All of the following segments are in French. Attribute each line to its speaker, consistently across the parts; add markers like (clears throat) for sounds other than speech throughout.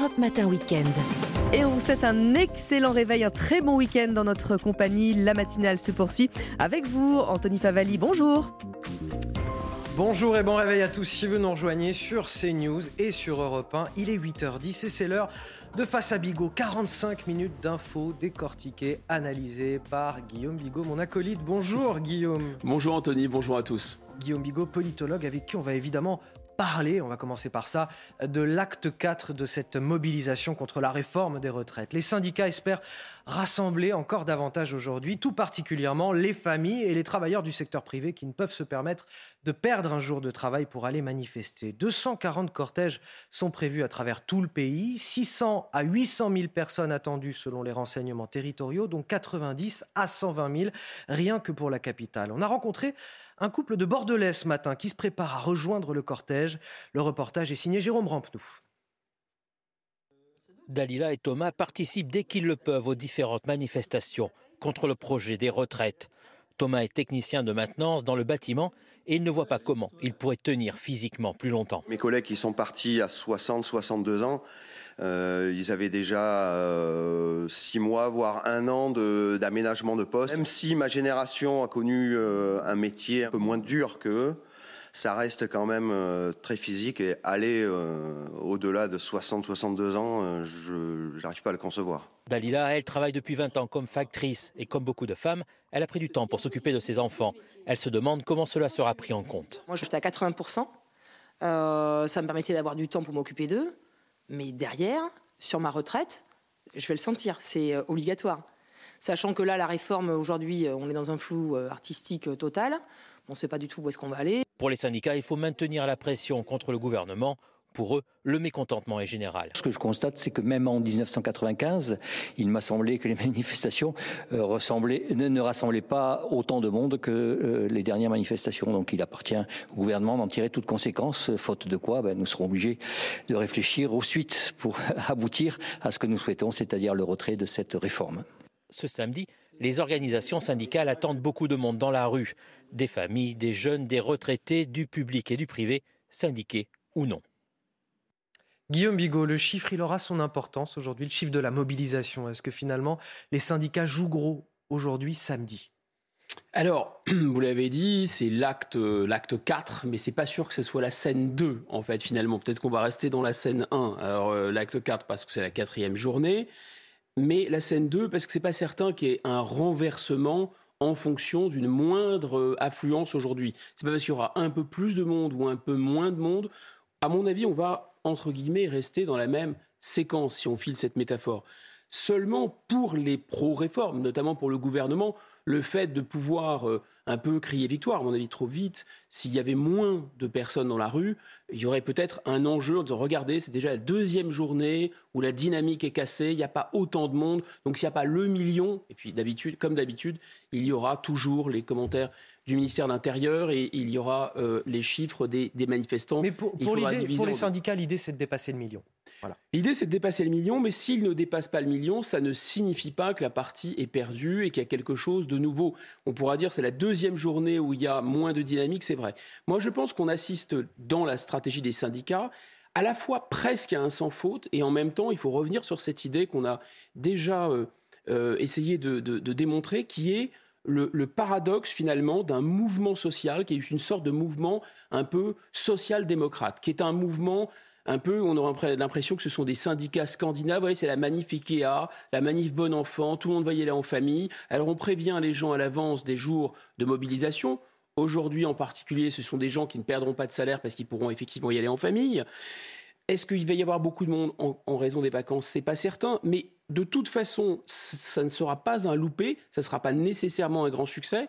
Speaker 1: Europe Matin Weekend.
Speaker 2: Et on vous souhaite un excellent réveil, un très bon week-end dans notre compagnie. La matinale se poursuit avec vous, Anthony Favali. Bonjour.
Speaker 3: Bonjour et bon réveil à tous. Si vous nous rejoignez sur CNews et sur Europe 1, il est 8h10 et c'est l'heure de Face à Bigot. 45 minutes d'infos décortiquées, analysées par Guillaume Bigot, mon acolyte. Bonjour Guillaume.
Speaker 4: Bonjour Anthony, bonjour à tous.
Speaker 3: Guillaume Bigot, politologue, avec qui on va évidemment on va commencer par ça, de l'acte 4 de cette mobilisation contre la réforme des retraites. Les syndicats espèrent rassembler encore davantage aujourd'hui, tout particulièrement les familles et les travailleurs du secteur privé qui ne peuvent se permettre de perdre un jour de travail pour aller manifester. 240 cortèges sont prévus à travers tout le pays, 600 à 800 000 personnes attendues selon les renseignements territoriaux, dont 90 à 120 000 rien que pour la capitale. On a rencontré un couple de Bordelais ce matin qui se prépare à rejoindre le cortège. Le reportage est signé Jérôme Rampenou.
Speaker 5: Dalila et Thomas participent dès qu'ils le peuvent aux différentes manifestations contre le projet des retraites. Thomas est technicien de maintenance dans le bâtiment et il ne voit pas comment il pourrait tenir physiquement plus longtemps.
Speaker 6: Mes collègues qui sont partis à 60-62 ans, euh, ils avaient déjà euh, six mois, voire un an d'aménagement de, poste. Même si ma génération a connu euh, un métier un peu moins dur qu'eux, ça reste quand même très physique et aller au-delà de 60-62 ans, je n'arrive pas à le concevoir.
Speaker 5: Dalila, elle travaille depuis 20 ans comme factrice et comme beaucoup de femmes, elle a pris du temps pour s'occuper de ses enfants. Elle se demande comment cela sera pris en compte.
Speaker 7: Moi, j'étais à 80%. ça me permettait d'avoir du temps pour m'occuper d'eux. Mais derrière, sur ma retraite, je vais le sentir, c'est euh, obligatoire. Sachant que là, la réforme, aujourd'hui, euh, on est dans un flou euh, artistique total. On ne sait pas du tout où est-ce qu'on va aller.
Speaker 5: Pour les syndicats, il faut maintenir la pression contre le gouvernement pour eux, le mécontentement est général.
Speaker 8: Ce que je constate, c'est que même en 1995, il m'a semblé que les (laughs) manifestations euh, ne, rassemblaient pas autant de monde que euh, les dernières manifestations. Donc il appartient au gouvernement d'en tirer toutes conséquences, faute de quoi ben, nous serons obligés de réfléchir aux suites pour (laughs) aboutir à ce que nous souhaitons, c'est-à-dire le retrait de cette réforme.
Speaker 5: Ce samedi, les organisations syndicales attendent beaucoup de monde dans la rue. Des familles, des jeunes, des retraités, du public et du privé, syndiqués ou non.
Speaker 3: Guillaume Bigot, le chiffre, il aura son importance aujourd'hui, le chiffre de la mobilisation. Est-ce que finalement, les syndicats jouent gros aujourd'hui, samedi?
Speaker 4: Alors, (clears throat) vous l'avez dit, c'est l'acte l'acte 4, mais c'est pas sûr que ce soit la scène 2, en fait, finalement. Peut-être qu'on va rester dans la scène 1. Alors, euh, l'acte 4, parce que c'est la quatrième journée, mais la scène 2, parce que c'est pas certain qu'il y ait un renversement en fonction d'une moindre affluence aujourd'hui. C'est pas parce qu'il y aura un peu plus de monde ou un peu moins de monde. À mon avis, on va entre guillemets, rester dans la même séquence, si on file cette métaphore. Seulement pour les pro-réformes, notamment pour le gouvernement, le fait de pouvoir euh, un peu crier victoire, à mon avis, trop vite, s'il y avait moins de personnes dans la rue, il y aurait peut-être un enjeu en disant, regardez, c'est déjà la deuxième journée où la dynamique est cassée, il n'y a pas autant de monde, donc s'il n'y a pas le million, et puis d'habitude, comme d'habitude, il y aura toujours les commentaires du ministère de l'Intérieur et il y aura euh, les chiffres des, manifestants.
Speaker 3: Mais pour, pour, les syndicats, l'idée, c'est de dépasser le million.
Speaker 4: Voilà. L'idée, c'est de dépasser le million, mais s'il ne dépasse pas le million, ça ne signifie pas que la partie est perdue et qu'il y a quelque chose de nouveau. On pourra dire c'est la deuxième journée où il y a moins de dynamique, c'est vrai. Moi, je pense qu'on assiste dans la stratégie des syndicats à la fois presque à un sans faute et en même temps, il faut revenir sur cette idée qu'on a déjà euh, euh, essayé de, de démontrer, qui est le, paradoxe finalement d'un mouvement social qui est une sorte de mouvement un peu social-démocrate, qui est un mouvement un peu, on aurait l'impression que ce sont des syndicats scandinaves. C'est la manif Ikea, la manif Bon Enfant, tout le monde va y aller en famille. Alors on prévient les gens à l'avance des jours de mobilisation. Aujourd'hui en particulier, ce sont des gens qui ne perdront pas de salaire parce qu'ils pourront effectivement y aller en famille. Est-ce qu'il va y avoir beaucoup de monde en, raison des vacances? C'est pas certain, mais de toute façon, ça ne sera pas un loupé, ça ne sera pas nécessairement un grand succès.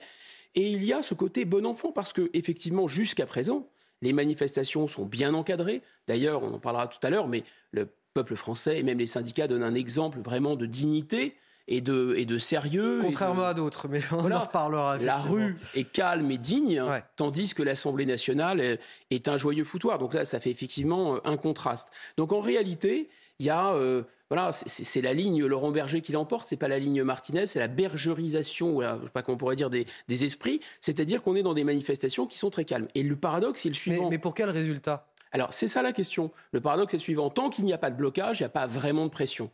Speaker 4: Et il y a ce côté bon enfant parce que effectivement, jusqu'à présent, les manifestations sont bien encadrées. D'ailleurs, on en parlera tout à l'heure, mais le peuple français et même les syndicats donnent un exemple vraiment de dignité et de, et de sérieux.
Speaker 3: Contrairement à d'autres, mais on en reparlera.
Speaker 4: La rue est calme et digne, tandis que l'Assemblée nationale est, un joyeux foutoir. Donc là, ça fait effectivement euh, un contraste. Donc en réalité, il y a... Euh, voilà, c'est la ligne Laurent Berger qui l'emporte, c'est pas la ligne Martinez, c'est la bergerisation, ou je sais pas comment on pourrait dire, des, esprits, c'est-à-dire qu'on est dans des manifestations qui sont très calmes. Et le paradoxe, c'est le suivant.
Speaker 3: Mais, pour quel résultat?
Speaker 4: Alors c'est ça la question. Le paradoxe est le suivant. Tant qu'il n'y a pas de blocage, il n'y a pas vraiment de pression.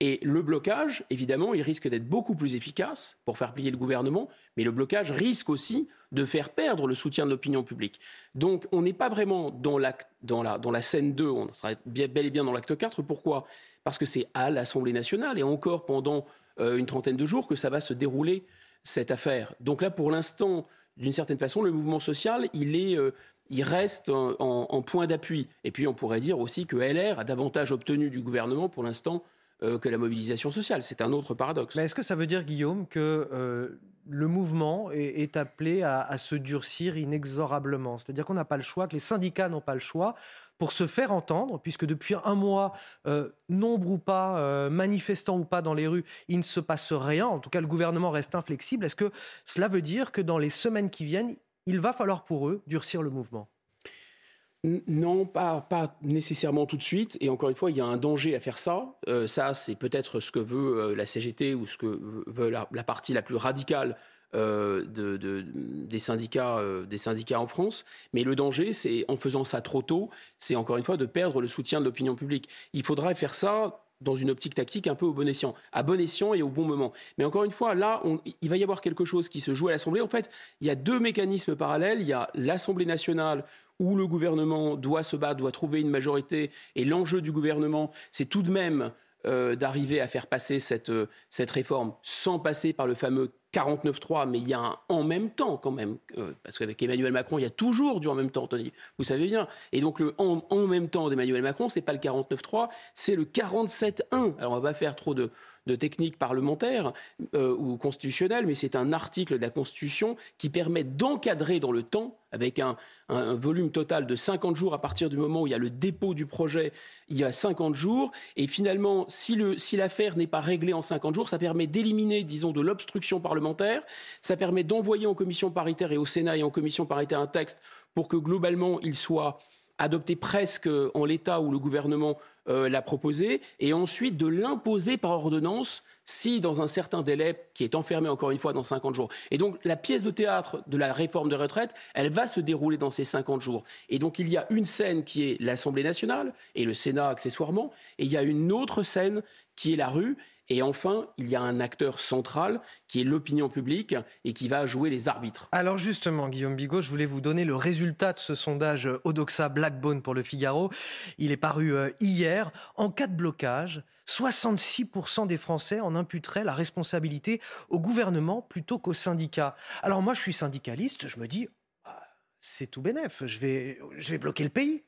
Speaker 4: Et le blocage, évidemment, il risque d'être beaucoup plus efficace pour faire plier le gouvernement, mais le blocage risque aussi de faire perdre le soutien de l'opinion publique. Donc on n'est pas vraiment dans, dans, la, dans la scène 2, on sera bel et bien dans l'acte 4. Pourquoi? Parce que c'est à l'Assemblée nationale et encore pendant euh, une trentaine de jours que ça va se dérouler, cette affaire. Donc là, pour l'instant, d'une certaine façon, le mouvement social, il est... Euh, il reste en point d'appui. Et puis on pourrait dire aussi que LR a davantage obtenu du gouvernement pour l'instant euh, que la mobilisation sociale. C'est un autre paradoxe.
Speaker 3: Mais est-ce que ça veut dire, Guillaume, que euh, le mouvement est, appelé à, se durcir inexorablement? C'est-à-dire qu'on n'a pas le choix, que les syndicats n'ont pas le choix pour se faire entendre, puisque depuis un mois, euh, nombre ou pas, manifestants ou pas dans les rues, il ne se passe rien. En tout cas, le gouvernement reste inflexible. Est-ce que cela veut dire que dans les semaines qui viennent, il va falloir pour eux durcir le mouvement?
Speaker 4: Non, pas, pas, nécessairement tout de suite. Et encore une fois, il y a un danger à faire ça. Euh, ça, c'est peut-être ce que veut euh, la CGT ou ce que veut la, partie la plus radicale euh, des, syndicats, des syndicats en France. Mais le danger, c'est en faisant ça trop tôt, c'est encore une fois de perdre le soutien de l'opinion publique. Il faudrait faire ça dans une optique tactique un peu au bon escient, à bon escient et au bon moment. Mais encore une fois, là, il va y avoir quelque chose qui se joue à l'Assemblée. En fait, il y a deux mécanismes parallèles. Il y a l'Assemblée nationale où le gouvernement doit se battre, doit trouver une majorité. Et l'enjeu du gouvernement, c'est tout de même euh, d'arriver à faire passer cette, euh, cette réforme sans passer par le fameux 49-3, mais il y a un en même temps quand même, euh, parce qu'avec Emmanuel Macron, il y a toujours du en même temps, Tony, vous savez bien. Et donc le en, en même temps d'Emmanuel Macron, c'est pas le 49-3, c'est le 47-1. Alors on va pas faire trop de, de techniques parlementaires euh, ou constitutionnelles, mais c'est un article de la Constitution qui permet d'encadrer dans le temps, avec un, volume total de 50 jours à partir du moment où il y a le dépôt du projet, il y a 50 jours, et finalement, si l'affaire si n'est pas réglée en 50 jours, ça permet d'éliminer, disons, de l'obstruction parlementaire, ça permet d'envoyer en commission paritaire et au Sénat et en commission paritaire un texte pour que globalement il soit adopté presque en l'état où le gouvernement euh, l'a proposé, et ensuite de l'imposer par ordonnance si, dans un certain délai, qui est enfermé encore une fois dans 50 jours. Et donc, la pièce de théâtre de la réforme de retraite, elle va se dérouler dans ces 50 jours. Et donc, il y a une scène qui est l'Assemblée nationale, et le Sénat accessoirement, et il y a une autre scène qui est la rue, et enfin, il y a un acteur central qui est l'opinion publique et qui va jouer les arbitres.
Speaker 3: Alors justement, Guillaume Bigot, je voulais vous donner le résultat de ce sondage Odoxa Blackbone pour le Figaro. Il est paru euh, hier. En cas de blocage, 66% des Français en imputeraient la responsabilité au gouvernement plutôt qu'aux syndicats. Alors moi, je suis syndicaliste, je me dis, ah, c'est tout bénef, je vais, je vais bloquer le pays.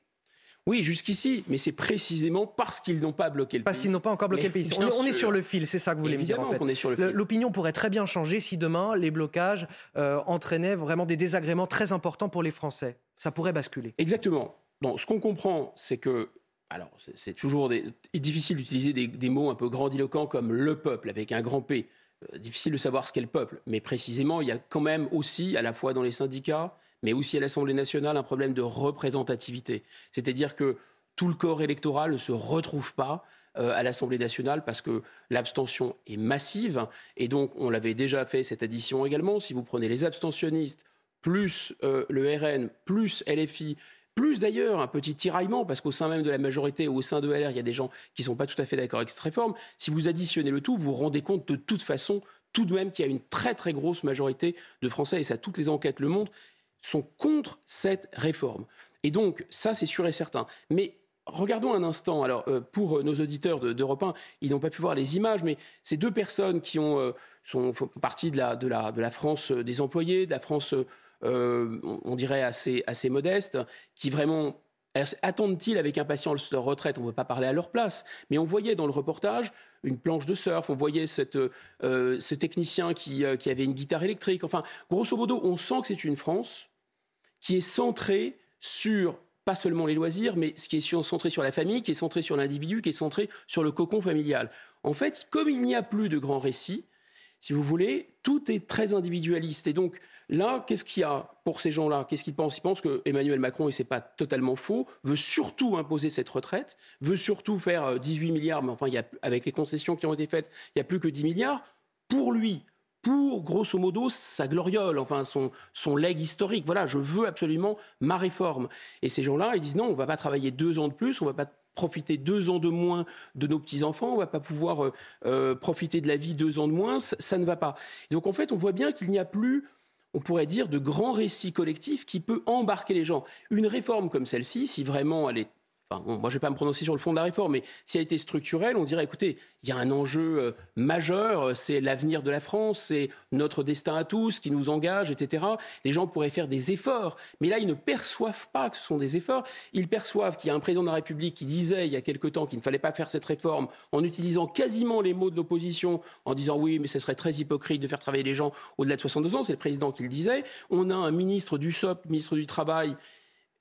Speaker 4: Oui, jusqu'ici, mais c'est précisément parce qu'ils n'ont pas bloqué le
Speaker 3: parce pays. Parce qu'ils n'ont pas encore bloqué le pays. On, est sur le fil, c'est ça que vous voulez me dire en fait. L'opinion pourrait très bien changer si demain les blocages euh, entraînaient vraiment des désagréments très importants pour les Français. Ça pourrait basculer.
Speaker 4: Exactement. Bon, ce qu'on comprend, c'est que alors, c'est toujours difficile d'utiliser des, mots un peu grandiloquents comme le peuple avec un grand P. Euh, difficile de savoir ce qu'est le peuple, mais précisément, il y a quand même aussi, à la fois dans les syndicats, mais aussi à l'Assemblée nationale, un problème de représentativité. C'est-à-dire que tout le corps électoral ne se retrouve pas euh, à l'Assemblée nationale parce que l'abstention est massive. Et donc, on l'avait déjà fait cette addition également. Si vous prenez les abstentionnistes, plus euh, le RN, plus LFI, plus d'ailleurs un petit tiraillement, parce qu'au sein même de la majorité ou au sein de LR, il y a des gens qui ne sont pas tout à fait d'accord avec cette réforme. Si vous additionnez le tout, vous vous rendez compte de toute façon, tout de même, qu'il y a une très très grosse majorité de Français, et ça, toutes les enquêtes le montrent, sont contre cette réforme. Et donc, ça, c'est sûr et certain. Mais regardons un instant. Alors, euh, pour nos auditeurs d'Europe 1, ils n'ont pas pu voir les images, mais ces deux personnes qui euh, sont, font partie de la France des employés, de la France, euh, on dirait, assez, assez modeste, qui vraiment attendent-ils avec impatience leur retraite? On ne veut pas parler à leur place, mais on voyait dans le reportage une planche de surf, on voyait cette, euh, ce technicien qui, euh, avait une guitare électrique. Enfin, grosso modo, on sent que c'est une France qui est centrée sur pas seulement les loisirs, mais ce qui est centré sur la famille, qui est centré sur l'individu, qui est centré sur le cocon familial. En fait, comme il n'y a plus de grands récits, si vous voulez, tout est très individualiste. Et donc, Là, qu'est-ce qu'il y a pour ces gens-là? Qu'est-ce qu'ils pensent? Ils pensent que Emmanuel Macron, et c'est pas totalement faux, veut surtout imposer cette retraite, veut surtout faire 18 euh, milliards, mais enfin, y a, avec les concessions qui ont été faites, il n'y a plus que 10 milliards. Pour lui, pour, grosso modo, sa gloriole, enfin son, son leg historique. Voilà, je veux absolument ma réforme. Et ces gens-là, ils disent non, on ne va pas travailler deux ans de plus, on ne va pas profiter deux ans de moins de nos petits-enfants, on va pas pouvoir euh, euh, profiter de la vie deux ans de moins, ça, ne va pas. donc en fait, on voit bien qu'il n'y a plus on pourrait dire, de grands récits collectifs qui peut embarquer les gens. Une réforme comme celle-ci, si vraiment elle est moi, je ne vais pas me prononcer sur le fond de la réforme, mais si elle était structurelle, on dirait, écoutez, il y a un enjeu euh, majeur, euh, c'est l'avenir de la France, c'est notre destin à tous qui nous engage, etc. Les gens pourraient faire des efforts, mais là, ils ne perçoivent pas que ce sont des efforts. Ils perçoivent qu'il y a un président de la République qui disait il y a quelque temps qu'il ne fallait pas faire cette réforme en utilisant quasiment les mots de l'opposition, en disant oui, mais ce serait très hypocrite de faire travailler les gens au-delà de 62 ans. C'est le président qui le disait. On a un ministre du SOP, ministre du Travail,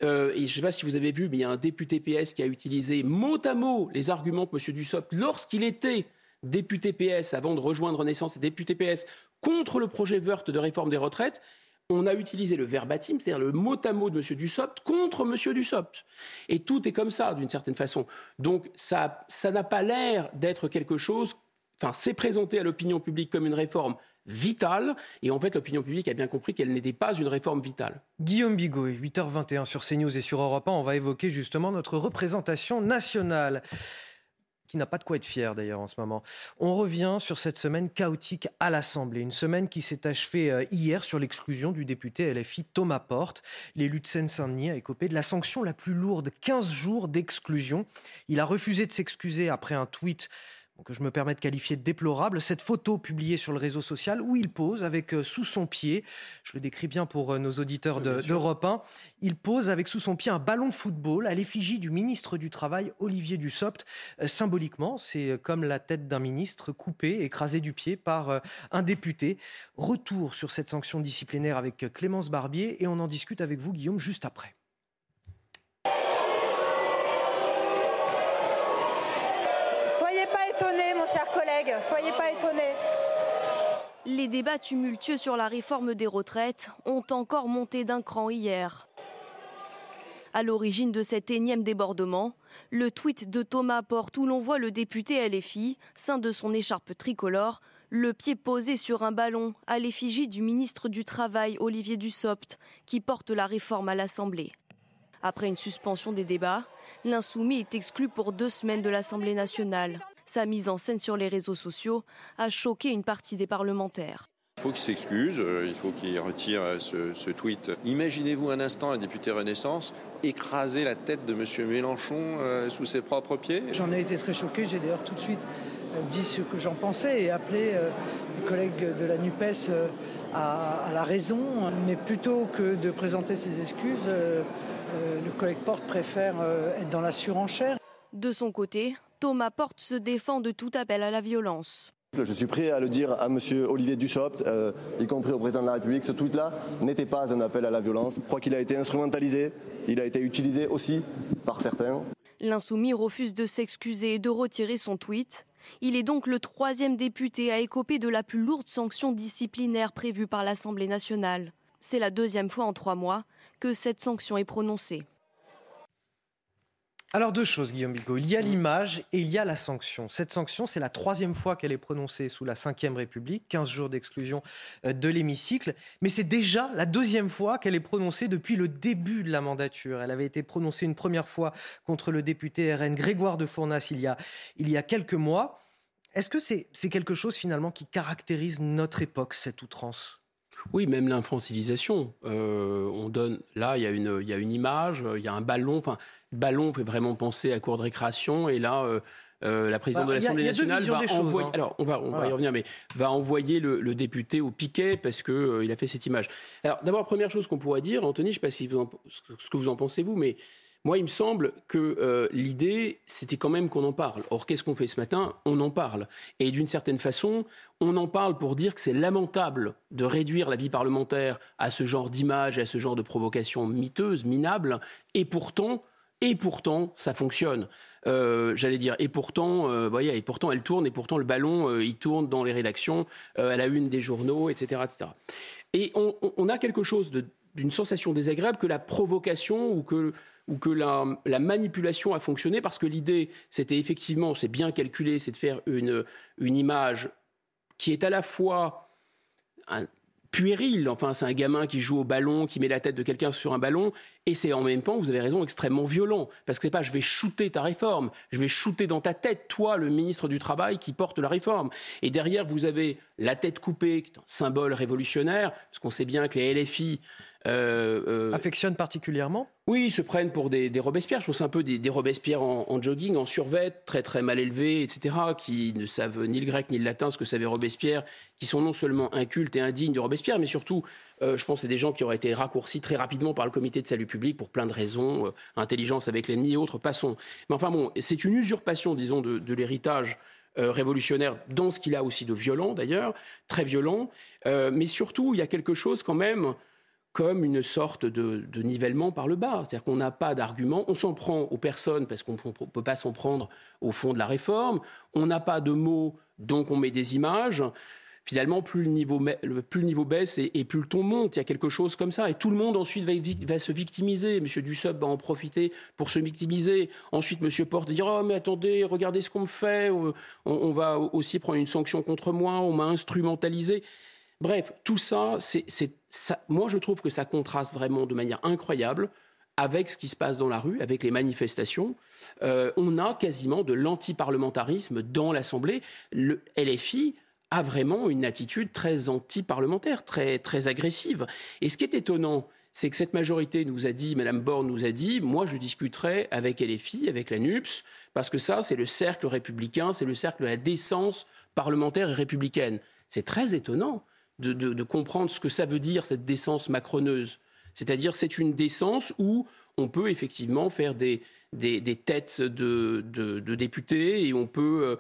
Speaker 4: euh, et je ne sais pas si vous avez vu, mais il y a un député PS qui a utilisé mot à mot les arguments de M. Dussopt lorsqu'il était député PS avant de rejoindre Renaissance et député PS contre le projet Wörth de réforme des retraites. On a utilisé le verbatim, c'est-à-dire le mot à mot de M. Dussopt contre M. Dussopt. Et tout est comme ça, d'une certaine façon. Donc ça n'a pas l'air d'être quelque chose. Enfin, c'est présenté à l'opinion publique comme une réforme vitale. Et en fait, l'opinion publique a bien compris qu'elle n'était pas une réforme vitale.
Speaker 3: Guillaume Bigot, 8h21 sur CNews et sur Europe 1, on va évoquer justement notre représentation nationale qui n'a pas de quoi être fier d'ailleurs en ce moment. On revient sur cette semaine chaotique à l'Assemblée, une semaine qui s'est achevée euh, hier sur l'exclusion du député LFI Thomas Porte. L'élu de Seine-Saint-Denis a écopé de la sanction la plus lourde, 15 jours d'exclusion. Il a refusé de s'excuser après un tweet que je me permets de qualifier de déplorable, cette photo publiée sur le réseau social où il pose avec euh, sous son pied, je le décris bien pour euh, nos auditeurs d'Europe 1, il pose avec sous son pied un ballon de football à l'effigie du ministre du Travail, Olivier Dussopt. Euh, symboliquement, c'est comme la tête d'un ministre coupée, écrasée du pied par un député. Retour sur cette sanction disciplinaire avec Clémence Barbier et on en discute avec vous, Guillaume, juste après.
Speaker 1: Chers collègues, soyez pas étonnés.
Speaker 9: Les débats tumultueux sur la réforme des retraites ont encore monté d'un cran hier. À l'origine de cet énième débordement, le tweet de Thomas Porte où l'on voit le député LFI, sein de son écharpe tricolore, le pied posé sur un ballon à l'effigie du ministre du Travail Olivier Dussopt, qui porte la réforme à l'Assemblée. Après une suspension des débats, l'insoumis est exclu pour deux semaines de l'Assemblée nationale. Sa mise en scène sur les réseaux sociaux a choqué une partie des parlementaires.
Speaker 10: Il faut qu'il s'excuse, euh, il faut qu'il retire euh, ce, tweet. Imaginez-vous un instant un député Renaissance écraser la tête de M. Mélenchon euh, sous ses propres pieds?
Speaker 11: J'en ai été très choqué, j'ai d'ailleurs tout de suite dit ce que j'en pensais et appelé les collègues de la NUPES à, la raison. Mais plutôt que de présenter ses excuses, le collègue Porte préfère être dans la surenchère.
Speaker 9: De son côté, Thomas Porte se défend de tout appel à la violence.
Speaker 12: Je suis prêt à le dire à M. Olivier Dussopt, euh, y compris au président de la République. Ce tweet-là n'était pas un appel à la violence. Je crois qu'il a été instrumentalisé. Il a été utilisé aussi par certains.
Speaker 9: L'insoumis refuse de s'excuser et de retirer son tweet. Il est donc le troisième député à écoper de la plus lourde sanction disciplinaire prévue par l'Assemblée nationale. C'est la deuxième fois en trois mois que cette sanction est prononcée.
Speaker 3: Alors deux choses, Guillaume Bigot. Il y a l'image et il y a la sanction. Cette sanction, c'est la troisième fois qu'elle est prononcée sous la Ve République, 15 jours d'exclusion euh, de l'hémicycle, mais c'est déjà la deuxième fois qu'elle est prononcée depuis le début de la mandature. Elle avait été prononcée une première fois contre le député RN Grégoire de Fournas il y a, il y a quelques mois. Est-ce que c'est quelque chose finalement qui caractérise notre époque, cette outrance?
Speaker 4: Oui, même l'infantilisation. Euh, on donne là, il y, a une, il y a une image, il y a un ballon. Enfin, ballon fait vraiment penser à cour de récréation. Et là, euh, euh, la présidente bah, de l'Assemblée nationale va envoyer. Hein. Alors, on va, on va y revenir, mais va envoyer le, député au piquet parce que il a fait cette image. Alors, d'abord, première chose qu'on pourrait dire, Anthony, je ne sais pas si vous ce que vous en pensez vous, mais moi, il me semble que euh, l'idée, c'était quand même qu'on en parle. Or, qu'est-ce qu'on fait ce matin? On en parle. Et d'une certaine façon, on en parle pour dire que c'est lamentable de réduire la vie parlementaire à ce genre d'image, à ce genre de provocation miteuse, minable. Et pourtant, et pourtant, ça fonctionne. Euh, j'allais dire, et pourtant, euh, voyez, et pourtant, elle tourne, et pourtant, le ballon, il tourne dans les rédactions, à la une des journaux, etc. etc. Et on, a quelque chose d'une sensation désagréable que la provocation ou que ou que la, manipulation a fonctionné parce que l'idée, c'était effectivement, c'est bien calculé, c'est de faire une, une image qui est à la fois puéril. Enfin, c'est un gamin qui joue au ballon, qui met la tête de quelqu'un sur un ballon, et c'est en même temps, vous avez raison, extrêmement violent. Parce que c'est pas je vais shooter ta réforme, je vais shooter dans ta tête, toi, le ministre du Travail, qui porte la réforme. Et derrière, vous avez la tête coupée, qui est un symbole révolutionnaire, parce qu'on sait bien que les LFI
Speaker 3: euh, euh, affectionnent particulièrement
Speaker 4: Oui, ils se prennent pour des, des Robespierre. Je trouve c'est un peu des, des Robespierre en, jogging, en survêt, très très mal élevés, etc., qui ne savent ni le grec ni le latin, ce que savait Robespierre, qui sont non seulement incultes et indignes de Robespierre, mais surtout, euh, je pense, c'est des gens qui auraient été raccourcis très rapidement par le comité de salut public pour plein de raisons, intelligence avec l'ennemi et autres, passons. Mais enfin bon, c'est une usurpation, disons, de, l'héritage révolutionnaire dans ce qu'il a aussi de violent d'ailleurs, très violent. mais surtout, il y a quelque chose quand même comme une sorte de, nivellement par le bas. C'est-à-dire qu'on n'a pas d'argument, on s'en prend aux personnes parce qu'on ne peut pas s'en prendre au fond de la réforme, on n'a pas de mots, donc on met des images. Finalement, plus le niveau, plus le niveau baisse et, plus le ton monte. Il y a quelque chose comme ça. Et tout le monde ensuite va, se victimiser. Monsieur Dussopt va en profiter pour se victimiser. Ensuite, Monsieur Porte va dire Oh, mais attendez, regardez ce qu'on me fait. On, va aussi prendre une sanction contre moi. On m'a instrumentalisé. Bref, tout ça, c'est moi, je trouve que ça contraste vraiment de manière incroyable avec ce qui se passe dans la rue, avec les manifestations. Euh, on a quasiment de l'antiparlementarisme dans l'Assemblée. Le LFI a vraiment une attitude très anti-parlementaire, très, très agressive. Et ce qui est étonnant, c'est que cette majorité nous a dit, Madame Borne nous a dit, moi je discuterai avec LFI, avec la NUPS, parce que ça, c'est le cercle républicain, c'est le cercle de la décence parlementaire et républicaine. C'est très étonnant de, comprendre ce que ça veut dire, cette décence macroneuse. C'est-à-dire, c'est une décence où on peut effectivement faire des, des, têtes de, de, députés et on peut.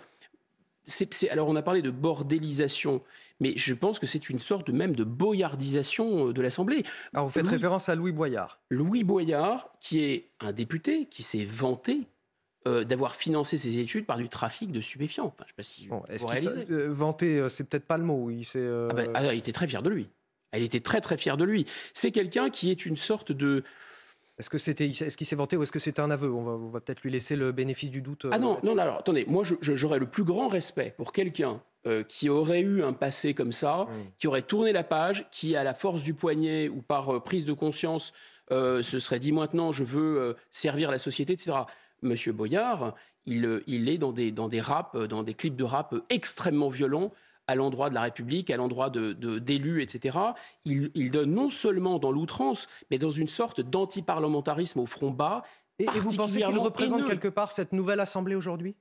Speaker 4: Euh, alors, on a parlé de bordélisation, mais je pense que c'est une sorte de, même de boyardisation euh, de l'Assemblée.
Speaker 3: Alors, vous faites référence à Louis Boyard.
Speaker 4: Louis Boyard, qui est un député qui s'est vanté euh, d'avoir financé ses études par du trafic de stupéfiants. Enfin, je sais pas si
Speaker 3: vous euh, vanter, euh, c'est peut-être pas le mot. Il,
Speaker 4: ah ben, ah, il était très fier de lui. Elle était très très fière de lui. C'est quelqu'un qui est une sorte de
Speaker 3: est-ce que c'était, est-ce qu'il s'est vanté ou est-ce que c'était un aveu? On va, peut-être lui laisser le bénéfice du doute.
Speaker 4: Ah non, non, alors attendez, moi j'aurais le plus grand respect pour quelqu'un qui aurait eu un passé comme ça, mmh. qui aurait tourné la page, qui à la force du poignet ou par prise de conscience se serait dit maintenant je veux servir la société, etc. Monsieur Boyard, il, il est dans des, dans des raps, dans des clips de rap extrêmement violents à l'endroit de la République, à l'endroit de, d'élus, etc. Il, il, donne non seulement dans l'outrance, mais dans une sorte d'antiparlementarisme au front bas.
Speaker 3: Et, vous pensez qu'il représente quelque part cette nouvelle Assemblée aujourd'hui?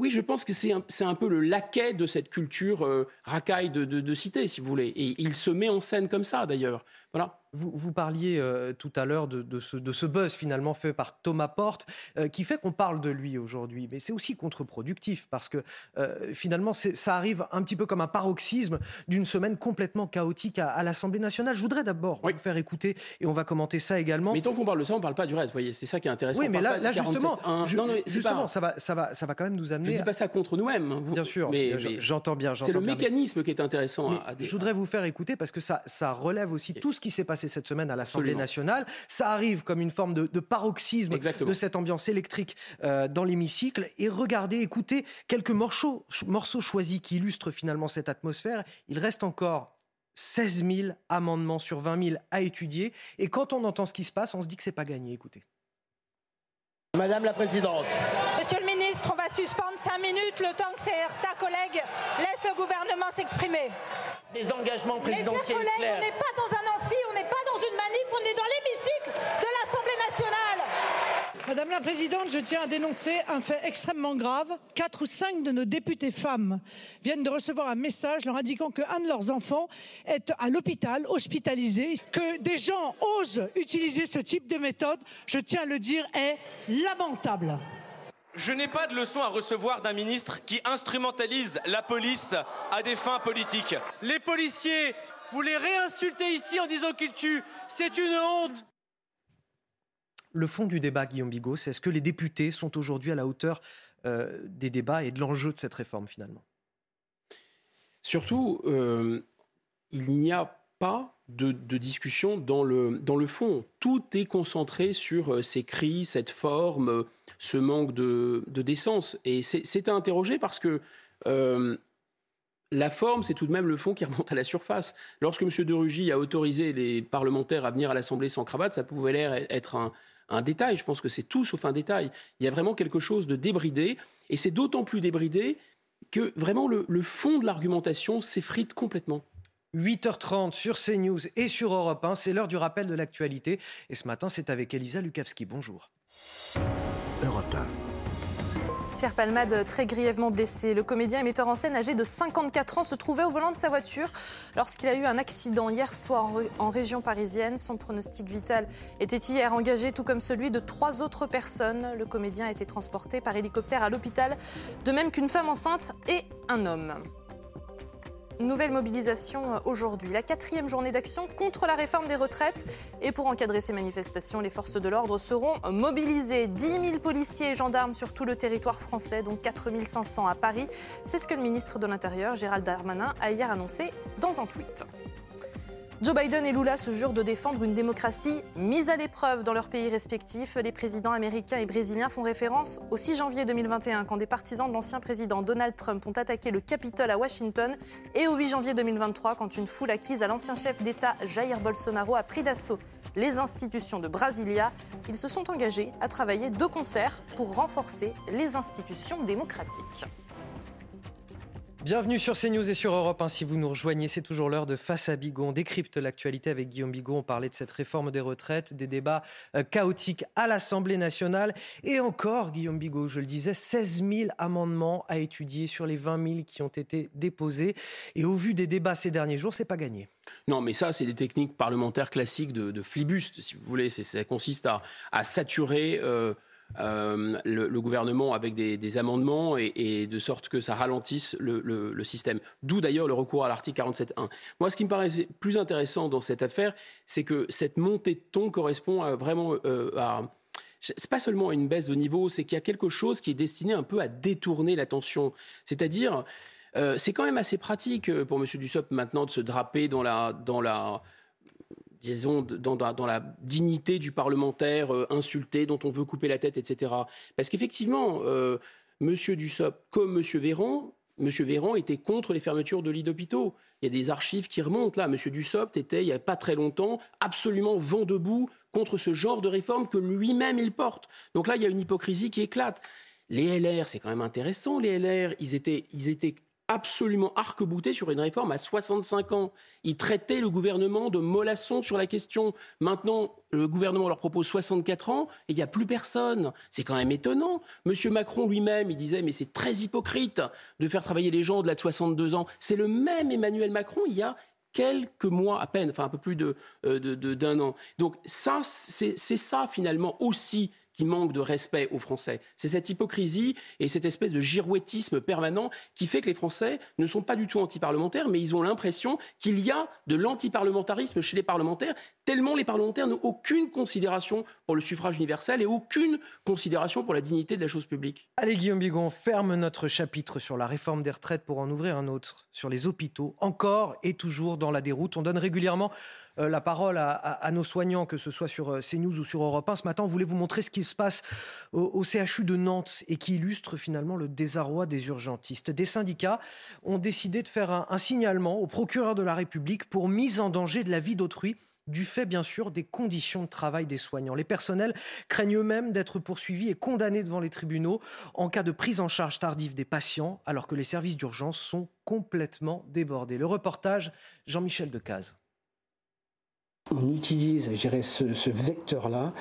Speaker 4: Oui, je pense que c'est un, un, peu le laquais de cette culture euh, racaille de, de, de, cité, si vous voulez. Et il se met en scène comme ça, d'ailleurs. Voilà.
Speaker 3: Vous, parliez euh, tout à l'heure de, ce, buzz finalement fait par Thomas Porte, euh, qui fait qu'on parle de lui aujourd'hui. Mais c'est aussi contre-productif parce que euh, finalement, ça arrive un petit peu comme un paroxysme d'une semaine complètement chaotique à, l'Assemblée nationale. Je voudrais d'abord vous faire écouter et on va commenter ça également.
Speaker 4: Mais tant qu'on parle de ça, on ne parle pas du reste. Vous voyez, c'est ça qui est intéressant.
Speaker 3: Oui, mais là, justement, justement ça, va, ça, va, ça va quand même nous amener.
Speaker 4: Je ne dis pas ça contre nous-mêmes. Hein,
Speaker 3: bien sûr, mais, j'entends bien.
Speaker 4: C'est le mécanisme qui est intéressant.
Speaker 3: À, Je voudrais vous faire écouter parce que ça, ça relève aussi tout ce qui s'est passé cette semaine à l'Assemblée nationale. Ça arrive comme une forme de, paroxysme de cette ambiance électrique euh, dans l'hémicycle. Et regardez, écoutez quelques morceaux, morceaux choisis qui illustrent finalement cette atmosphère. Il reste encore 16 000 amendements sur 20 000 à étudier. Et quand on entend ce qui se passe, on se dit que c'est pas gagné. Écoutez.
Speaker 13: Madame la Présidente.
Speaker 1: Monsieur le ministre, on va suspendre 5 minutes le temps que certains collègues laissent le gouvernement s'exprimer.
Speaker 13: Des engagements présidentiels. Mes chers
Speaker 1: collègues, on n'est pas dans un amphi, on n'est pas dans une manif, on est dans l'hémicycle de l'Assemblée.
Speaker 11: Madame la Présidente, je tiens à dénoncer un fait extrêmement grave. Quatre ou cinq de nos députés femmes viennent de recevoir un message leur indiquant qu'un de leurs enfants est à l'hôpital, hospitalisé. Que des gens osent utiliser ce type de méthode, je tiens à le dire, est lamentable.
Speaker 14: Je n'ai pas de leçon à recevoir d'un ministre qui instrumentalise la police à des fins politiques. Les policiers, vous les réinsultez ici en disant qu'ils tuent. C'est une honte
Speaker 3: le fond du débat, Guillaume Bigot, c'est est-ce que les députés sont aujourd'hui à la hauteur euh, des débats et de l'enjeu de cette réforme finalement?
Speaker 4: Surtout, euh, il n'y a pas de, discussion dans le, dans le fond. Tout est concentré sur euh, ces cris, cette forme, ce manque de, de décence. Et c'est à interroger parce que la forme, c'est tout de même le fond qui (laughs) remonte à la surface. Lorsque M. de Rugy a autorisé les parlementaires à venir à l'Assemblée sans cravate, ça pouvait l'air être un, détail. Je pense que c'est tout sauf un détail. Il y a vraiment quelque chose de débridé, et c'est d'autant plus débridé que vraiment le, le fond de l'argumentation s'effrite complètement.
Speaker 3: 8h30 sur CNews et sur Europe 1, c'est l'heure du rappel de l'actualité. Et ce matin, c'est avec Elisa Lukavski. Bonjour.
Speaker 15: Europe 1.
Speaker 16: Pierre Palmade, très grièvement blessé. Le comédien et metteur en scène âgé de 54 ans se trouvait au volant de sa voiture lorsqu'il a eu un accident hier soir en région parisienne. Son pronostic vital était hier engagé, tout comme celui de trois autres personnes. Le comédien a été transporté par hélicoptère à l'hôpital, de même qu'une femme enceinte et un homme. Nouvelle mobilisation euh, aujourd'hui, la quatrième journée d'action contre la réforme des retraites. Et pour encadrer ces manifestations, les forces de l'ordre seront mobilisées. 10 000 policiers et gendarmes sur tout le territoire français, dont 4 500 à Paris. C'est ce que le ministre de l'Intérieur, Gérald Darmanin, a hier annoncé dans un tweet. Joe Biden et Lula se jurent de défendre une démocratie mise à l'épreuve dans leurs pays respectifs. Les présidents américains et brésiliens font référence au 6 janvier 2021 quand des partisans de l'ancien président Donald Trump ont attaqué le Capitole à Washington et au 8 janvier 2023 quand une foule acquise à l'ancien chef d'État Jair Bolsonaro a pris d'assaut les institutions de Brasilia. Ils se sont engagés à travailler de concert pour renforcer les institutions démocratiques.
Speaker 3: Bienvenue sur CNews et sur Europe Si vous nous rejoignez, c'est toujours l'heure de Face à Bigot. On décrypte l'actualité avec Guillaume Bigot. On parlait de cette réforme des retraites, des débats euh, chaotiques à l'Assemblée nationale. Et encore, Guillaume Bigot, je le disais, 16 000 amendements à étudier sur les 20 000 qui ont été déposés. Et au vu des débats ces derniers jours, c'est pas gagné.
Speaker 4: Non, mais ça, c'est des techniques parlementaires classiques de, de flibuste, si vous voulez. Ça consiste à, saturer. Euh, euh, le, gouvernement avec des, amendements et, de sorte que ça ralentisse le, système. D'où d'ailleurs le recours à l'article 47.1. Moi, ce qui me paraissait plus intéressant dans cette affaire, c'est que cette montée de ton correspond vraiment euh, à c'est pas seulement une baisse de niveau, c'est qu'il y a quelque chose qui est destiné un peu à détourner l'attention. C'est-à-dire, euh, c'est quand même assez pratique pour M. Dussopt maintenant de se draper dans la, disons, dans, dans, la dignité du parlementaire euh, insulté, dont on veut couper la tête, etc. Parce qu'effectivement, euh, M. Dussopt, comme M. Véran, M. Véran était contre les fermetures de lits d'hôpitaux. Il y a des archives qui remontent là. M. Dussopt était, il n'y a pas très longtemps, absolument vent debout contre ce genre de réforme que lui-même il porte. Donc là, il y a une hypocrisie qui éclate. Les LR, c'est quand même intéressant, les LR, ils étaient, ils étaient absolument arc-bouté sur une réforme à 65 ans. Ils traitaient le gouvernement de mollasson sur la question. Maintenant, le gouvernement leur propose 64 ans et il n'y a plus personne. C'est quand même étonnant. Monsieur Macron lui-même, il disait mais c'est très hypocrite de faire travailler les gens au-delà de 62 ans. C'est le même Emmanuel Macron il y a quelques mois à peine, enfin un peu plus d'un de, de, an. Donc ça, c'est ça finalement aussi qui manque de respect aux Français. C'est cette hypocrisie et cette espèce de girouettisme permanent qui fait que les Français ne sont pas du tout anti-parlementaires, mais ils ont l'impression qu'il y a de l'antiparlementarisme chez les parlementaires, tellement les parlementaires n'ont aucune considération pour le suffrage universel et aucune considération pour la dignité de la chose publique.
Speaker 3: Allez Guillaume Bigon, ferme notre chapitre sur la réforme des retraites pour en ouvrir un autre, sur les hôpitaux, encore et toujours dans la déroute. On donne régulièrement la parole à, nos soignants, que ce soit sur euh, CNews ou sur Europe 1. Ce matin, on voulait vous montrer ce qui se passe au, CHU de Nantes et qui illustre finalement le désarroi des urgentistes. Des syndicats ont décidé de faire un, signalement au procureur de la République pour mise en danger de la vie d'autrui du fait bien sûr des conditions de travail des soignants. Les personnels craignent eux-mêmes d'être poursuivis et condamnés devant les tribunaux en cas de prise en charge tardive des patients, alors que les services d'urgence sont complètement débordés. Le reportage, Jean-Michel Decaze
Speaker 17: on utilise, ce, vecteur-là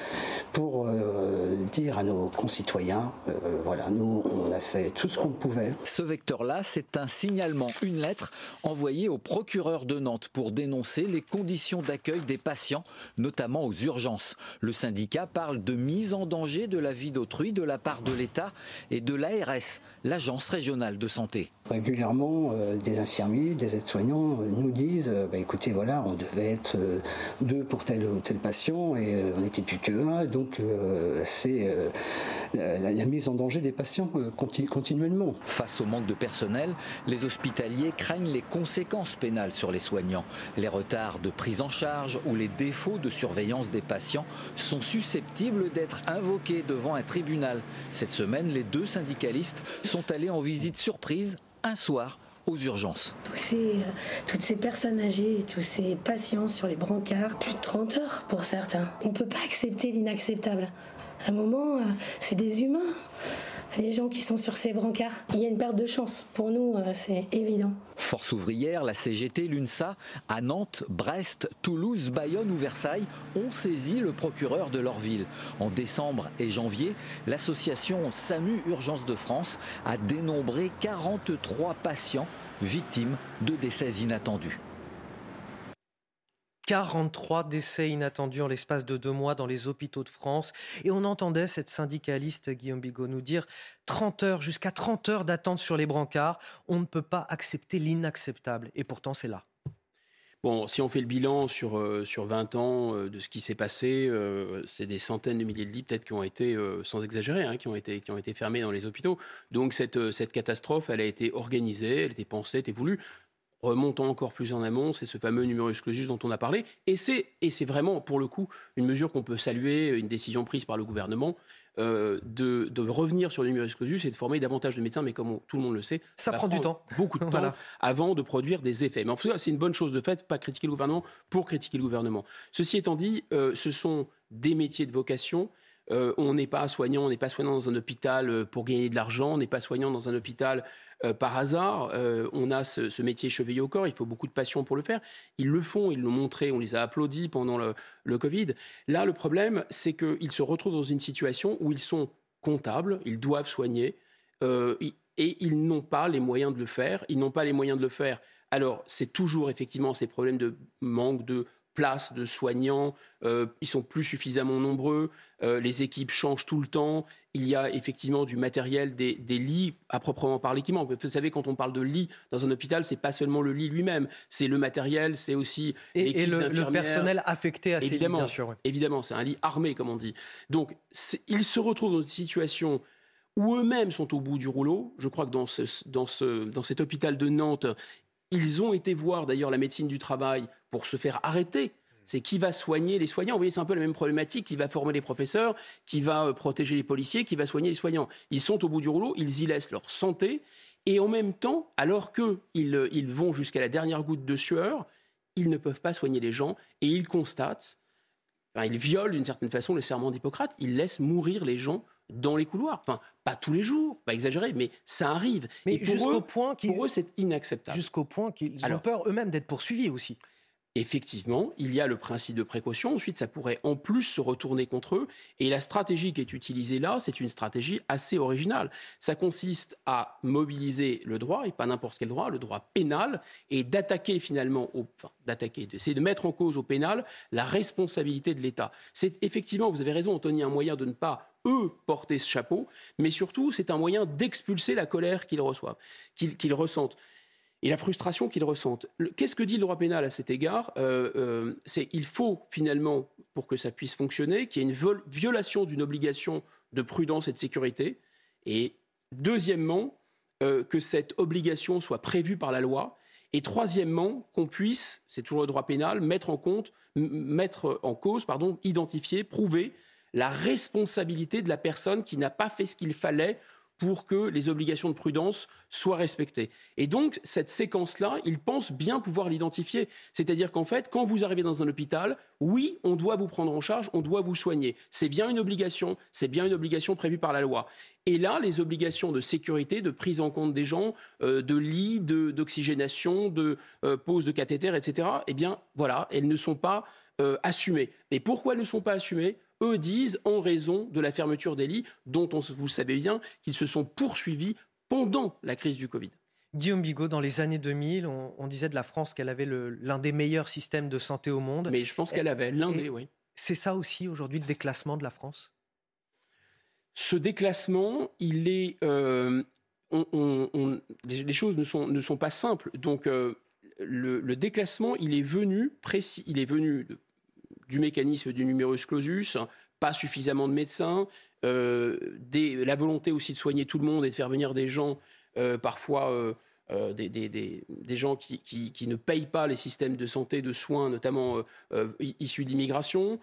Speaker 17: pour euh, dire à nos concitoyens, euh, voilà, nous, on a fait tout ce qu'on pouvait.
Speaker 18: Ce vecteur-là, c'est un signalement, une lettre envoyée au procureur de Nantes pour dénoncer les conditions d'accueil des patients, notamment aux urgences. Le syndicat parle de mise en danger de la vie d'autrui de la part de l'État et de l'ARS, l'Agence régionale de santé.
Speaker 17: Régulièrement, euh, des infirmiers, des aides-soignants nous disent, bah, écoutez, voilà, on devait être deux pour tel ou tel patient et euh, on n'était plus que un. Donc euh, c'est euh, la, mise en danger des patients continuellement.
Speaker 18: Face au manque de personnel, les hospitaliers craignent les conséquences pénales sur les soignants. Les retards de prise en charge ou les défauts de surveillance des patients sont susceptibles d'être invoqués devant un tribunal. Cette semaine, les deux syndicalistes sont allés en visite surprise un soir aux urgences.
Speaker 19: toutes ces personnes âgées, tous ces patients sur les brancards, plus de 30 heures pour certains. On ne peut pas accepter l'inacceptable. À un moment, euh, c'est des humains les gens qui sont sur ces brancards. Il y a une perte de chance. Pour nous, euh, c'est évident.
Speaker 18: Force ouvrière, la CGT, l'UNSA, à Nantes, Brest, Toulouse, Bayonne ou Versailles ont saisi le procureur de leur ville. En décembre et janvier, l'association SAMU Urgence de France a dénombré 43 patients victimes de décès inattendus.
Speaker 3: 43 décès inattendus en l'espace de deux mois dans les hôpitaux de France. Et on entendait cette syndicaliste Guillaume Bigot nous dire 30 heures, jusqu'à 30 heures d'attente sur les brancards. On ne peut pas accepter l'inacceptable. Et pourtant, c'est là.
Speaker 4: Bon, si on fait le bilan sur, euh, sur 20 ans euh, de ce qui s'est passé, euh, c'est des centaines de milliers de lits peut-être qui ont été, sans exagérer, hein, qui, ont été, qui ont été fermés dans les hôpitaux. Donc cette, cette catastrophe, elle a été organisée, elle a été pensée, elle a été voulue remontant encore plus en amont, c'est ce fameux numerus clausus dont on a parlé. Et c'est, et c'est vraiment, pour le coup, une mesure qu'on peut saluer, une décision prise par le gouvernement. Euh, de, de, revenir sur le numerus clausus et de former davantage de médecins, mais comme tout le monde le sait,
Speaker 3: ça, prend du temps,
Speaker 4: beaucoup de (laughs) temps avant de produire des effets. Mais en tout cas, c'est une bonne chose de fait, pas critiquer le gouvernement pour critiquer le gouvernement. Ceci étant dit, euh, ce sont des métiers de vocation euh, on n'est pas soignant, on n'est pas soignant dans un hôpital pour gagner de l'argent, on n'est pas soignant dans un hôpital euh, par hasard. on a ce, métier chevillé au corps, il faut beaucoup de passion pour le faire. Ils le font, ils l'ont montré, on les a applaudis pendant le, Covid. Là, le problème, c'est qu'ils se retrouvent dans une situation où ils sont comptables, ils doivent soigner, et ils n'ont pas les moyens de le faire. Ils n'ont pas les moyens de le faire. Alors, c'est toujours effectivement ces problèmes de manque de place de soignants, euh, ils sont plus suffisamment nombreux, euh, les équipes changent tout le temps, il y a effectivement du matériel, des, lits à proprement parler qui manquent. Vous savez, quand on parle de lit dans un hôpital, c'est pas seulement le lit lui-même, c'est le matériel, c'est aussi
Speaker 3: et, le, personnel affecté à ces lits, bien sûr.
Speaker 4: Évidemment, c'est un lit armé, comme on dit. Donc, ils se retrouvent dans une situation où eux-mêmes sont au bout du rouleau. Je crois que dans, ce, dans, ce, dans cet hôpital de Nantes, ils ont été voir d'ailleurs la médecine du travail pour se faire arrêter. C'est qui va soigner les soignants. Vous voyez, c'est un peu la même problématique. Qui va former les professeurs, qui va euh, protéger les policiers, qui va soigner les soignants. Ils sont au bout du rouleau, ils y laissent leur santé. Et en même temps, alors qu'ils euh, ils vont jusqu'à la dernière goutte de sueur, ils ne peuvent pas soigner les gens et ils constatent, ils violent d'une certaine façon le serment d'Hippocrate, ils laissent mourir les gens dans les couloirs. Enfin, pas tous les jours, pas exagéré, mais ça arrive.
Speaker 3: Mais jusqu'au point
Speaker 4: pour eux, c'est inacceptable.
Speaker 3: Jusqu'au point qu'ils ont peur eux-mêmes d'être poursuivis aussi.
Speaker 4: Effectivement, il y a le principe de précaution. Ensuite, ça pourrait en plus se retourner contre eux. Et la stratégie qui est utilisée là, c'est une stratégie assez originale. Ça consiste à mobiliser le droit, et pas n'importe quel droit, le droit pénal, et d'attaquer finalement, au, d'attaquer, d'essayer de mettre en cause au pénal la responsabilité de l'État. C'est effectivement, vous avez raison, Anthony, un moyen de ne pas eux porter ce chapeau, mais surtout c'est un moyen d'expulser la colère qu'ils reçoivent, qu'ils ressentent et la frustration qu'ils ressentent. Qu'est-ce que dit le droit pénal à cet égard? Euh, euh, C'est qu'il faut finalement, pour que ça puisse fonctionner, qu'il y ait une violation d'une obligation de prudence et de sécurité, et deuxièmement, euh, que cette obligation soit prévue par la loi, et troisièmement, qu'on puisse, c'est toujours le droit pénal, mettre en compte, mettre en cause, pardon, identifier, prouver la responsabilité de la personne qui n'a pas fait ce qu'il fallait pour que les obligations de prudence soient respectées. Et donc, cette séquence-là, ils pensent bien pouvoir l'identifier. C'est-à-dire qu'en fait, quand vous arrivez dans un hôpital, oui, on doit vous prendre en charge, on doit vous soigner. C'est bien une obligation, c'est bien une obligation prévue par la loi. Et là, les obligations de sécurité, de prise en compte des gens, euh, de lits, d'oxygénation, de, euh, pose de cathéter, etc., eh bien, voilà, elles ne sont pas euh, assumées. Et pourquoi elles ne sont pas assumées? Eux disent en raison de la fermeture des lits, dont on, vous savez bien qu'ils se sont poursuivis pendant la crise du Covid.
Speaker 3: Guillaume Bigot, dans les années 2000, on, disait de la France qu'elle avait l'un des meilleurs systèmes de santé au monde.
Speaker 4: Mais je pense qu'elle avait l'un des, oui.
Speaker 3: C'est ça aussi aujourd'hui le déclassement de la France?
Speaker 4: Ce déclassement, il est. Euh, les choses ne sont, ne sont pas simples. Donc, euh, le, le, déclassement, il est venu précis, il est venu du mécanisme du numerus clausus, pas suffisamment de médecins, euh, la volonté aussi de soigner tout le monde et de faire venir des gens, euh, parfois euh, des, gens qui, qui, ne payent pas les systèmes de santé, de soins, notamment issus d'immigration.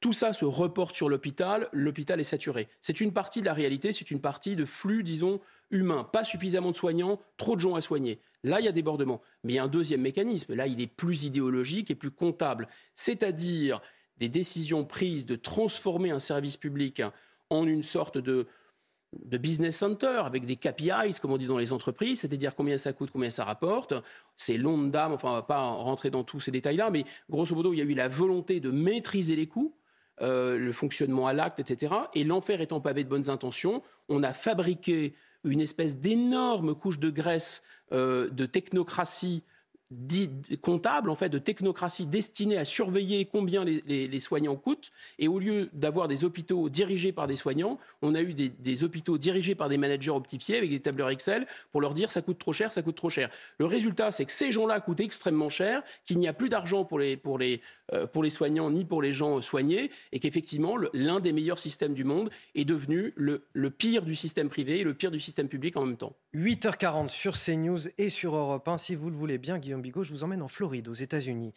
Speaker 4: tout ça se reporte sur l'hôpital, l'hôpital est saturé. C'est une partie de la réalité, c'est une partie de flux, disons, humain. Pas suffisamment de soignants, trop de gens à soigner. Là, il y a débordement. Mais il y a un deuxième mécanisme. Là, il est plus idéologique et plus comptable. C'est-à-dire des décisions prises de transformer un service public en une sorte de, business center avec des KPIs, comme on dit dans les entreprises, c'est-à-dire combien ça coûte, combien ça rapporte. C'est long de dame, enfin, on ne va pas rentrer dans tous ces détails-là, mais grosso modo, il y a eu la volonté de maîtriser les coûts. Euh, le fonctionnement à l'acte, etc. Et l'enfer étant pavé de bonnes intentions, on a fabriqué une espèce d'énorme couche de graisse euh, de technocratie comptable, en fait, de technocratie destinée à surveiller combien les, soignants coûtent. Et au lieu d'avoir des hôpitaux dirigés par des soignants, on a eu des, hôpitaux dirigés par des managers au petit pied avec des tableurs Excel pour leur dire ça coûte trop cher, ça coûte trop cher. Le résultat, c'est que ces gens-là coûtent extrêmement cher, qu'il n'y a plus d'argent pour les, pour, les, pour les soignants ni pour les gens soignés, et qu'effectivement, l'un des meilleurs systèmes du monde est devenu le, le pire du système privé et le pire du système public en même temps.
Speaker 3: 8h40 sur CNews et sur Europe 1, si vous le voulez bien, Guillaume Bigot, je vous emmène en Floride, aux États-Unis.